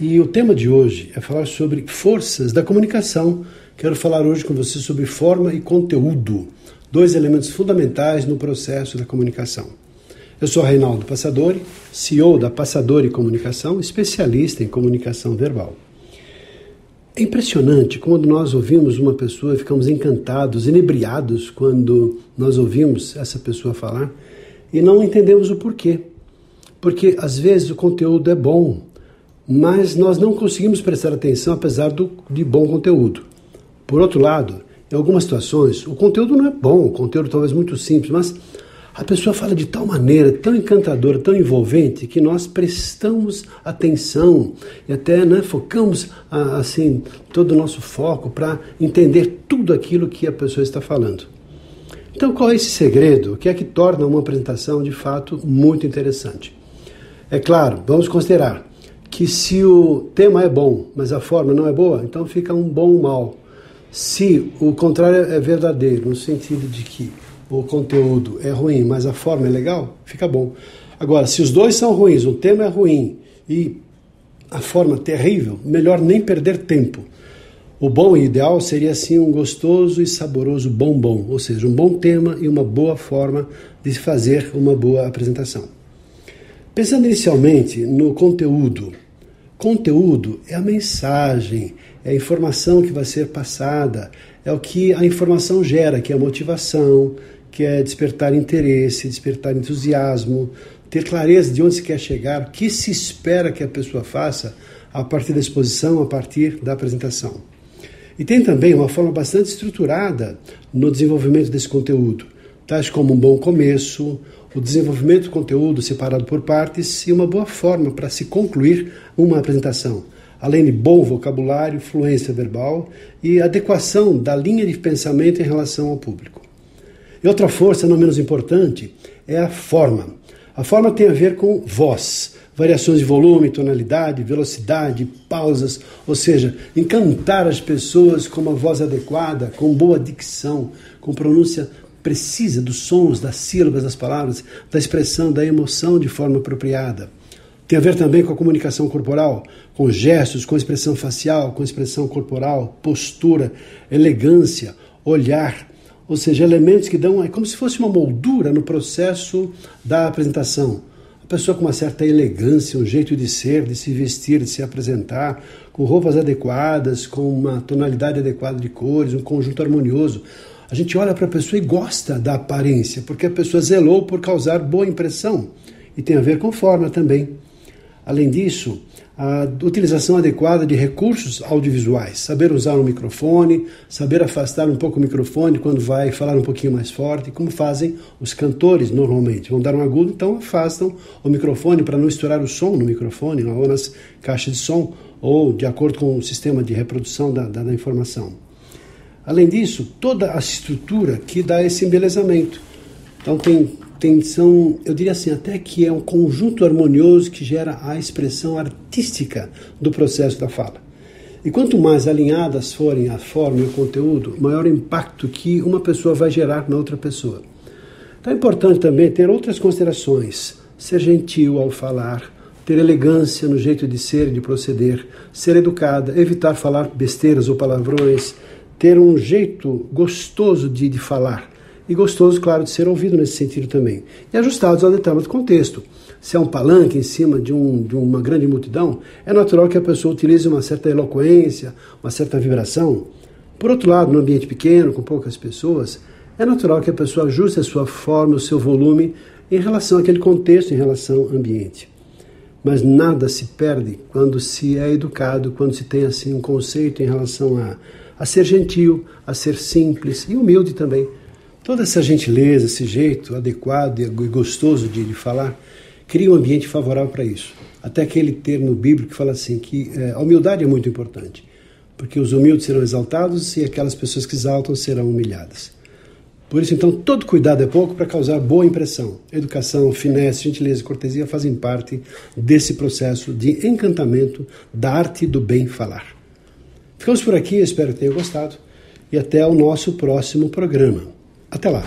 E o tema de hoje é falar sobre forças da comunicação. Quero falar hoje com você sobre forma e conteúdo, dois elementos fundamentais no processo da comunicação. Eu sou Reinaldo Passadori, CEO da Passadori Comunicação, especialista em comunicação verbal. É impressionante quando nós ouvimos uma pessoa ficamos encantados, inebriados quando nós ouvimos essa pessoa falar e não entendemos o porquê. Porque às vezes o conteúdo é bom, mas nós não conseguimos prestar atenção apesar do, de bom conteúdo. Por outro lado, em algumas situações, o conteúdo não é bom, o conteúdo talvez muito simples, mas a pessoa fala de tal maneira, tão encantadora, tão envolvente, que nós prestamos atenção e até né, focamos assim todo o nosso foco para entender tudo aquilo que a pessoa está falando. Então, qual é esse segredo? O que é que torna uma apresentação de fato muito interessante? É claro, vamos considerar que se o tema é bom, mas a forma não é boa, então fica um bom mal. Se o contrário é verdadeiro, no sentido de que o conteúdo é ruim, mas a forma é legal, fica bom. Agora, se os dois são ruins, o tema é ruim e a forma terrível, melhor nem perder tempo. O bom e ideal seria assim um gostoso e saboroso bombom, ou seja, um bom tema e uma boa forma de fazer uma boa apresentação. Pensando inicialmente no conteúdo, conteúdo é a mensagem, é a informação que vai ser passada, é o que a informação gera, que é a motivação, que é despertar interesse, despertar entusiasmo, ter clareza de onde se quer chegar, o que se espera que a pessoa faça a partir da exposição, a partir da apresentação. E tem também uma forma bastante estruturada no desenvolvimento desse conteúdo, tais como um bom começo, o desenvolvimento do conteúdo separado por partes e uma boa forma para se concluir uma apresentação, além de bom vocabulário, fluência verbal e adequação da linha de pensamento em relação ao público. E outra força, não menos importante, é a forma. A forma tem a ver com voz, variações de volume, tonalidade, velocidade, pausas, ou seja, encantar as pessoas com uma voz adequada, com boa dicção, com pronúncia precisa dos sons, das sílabas, das palavras, da expressão, da emoção de forma apropriada. Tem a ver também com a comunicação corporal, com gestos, com expressão facial, com expressão corporal, postura, elegância, olhar, ou seja, elementos que dão, é como se fosse uma moldura no processo da apresentação. A pessoa com uma certa elegância, um jeito de ser, de se vestir, de se apresentar, com roupas adequadas, com uma tonalidade adequada de cores, um conjunto harmonioso. A gente olha para a pessoa e gosta da aparência, porque a pessoa zelou por causar boa impressão. E tem a ver com forma também. Além disso, a utilização adequada de recursos audiovisuais, saber usar um microfone, saber afastar um pouco o microfone quando vai falar um pouquinho mais forte, como fazem os cantores normalmente. Vão dar um agudo, então afastam o microfone para não estourar o som no microfone ou nas caixas de som, ou de acordo com o sistema de reprodução da, da, da informação. Além disso, toda a estrutura que dá esse embelezamento. Então tem tem, são, eu diria assim, até que é um conjunto harmonioso que gera a expressão artística do processo da fala. E quanto mais alinhadas forem a forma e o conteúdo, maior impacto que uma pessoa vai gerar na outra pessoa. Então é importante também ter outras considerações, ser gentil ao falar, ter elegância no jeito de ser e de proceder, ser educada, evitar falar besteiras ou palavrões, ter um jeito gostoso de, de falar e gostoso, claro, de ser ouvido nesse sentido também. E ajustados ao determinado contexto. Se é um palanque em cima de, um, de uma grande multidão, é natural que a pessoa utilize uma certa eloquência, uma certa vibração. Por outro lado, no ambiente pequeno, com poucas pessoas, é natural que a pessoa ajuste a sua forma, o seu volume em relação àquele contexto, em relação ao ambiente. Mas nada se perde quando se é educado, quando se tem assim um conceito em relação a, a ser gentil, a ser simples e humilde também Toda essa gentileza, esse jeito adequado e gostoso de, de falar, cria um ambiente favorável para isso. Até aquele termo bíblico que fala assim que é, a humildade é muito importante. porque os humildes serão exaltados e aquelas pessoas que exaltam serão humilhadas. Por isso, então, todo cuidado é pouco para causar boa impressão. Educação, finesse, gentileza e cortesia fazem parte desse processo de encantamento da arte do bem falar. Ficamos por aqui, espero que tenham gostado e até o nosso próximo programa. Até lá!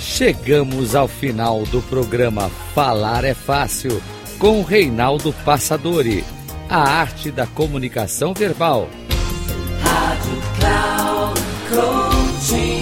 Chegamos ao final do programa Falar é Fácil com Reinaldo Passadori, a arte da comunicação verbal. Rádio Cloud Coaching.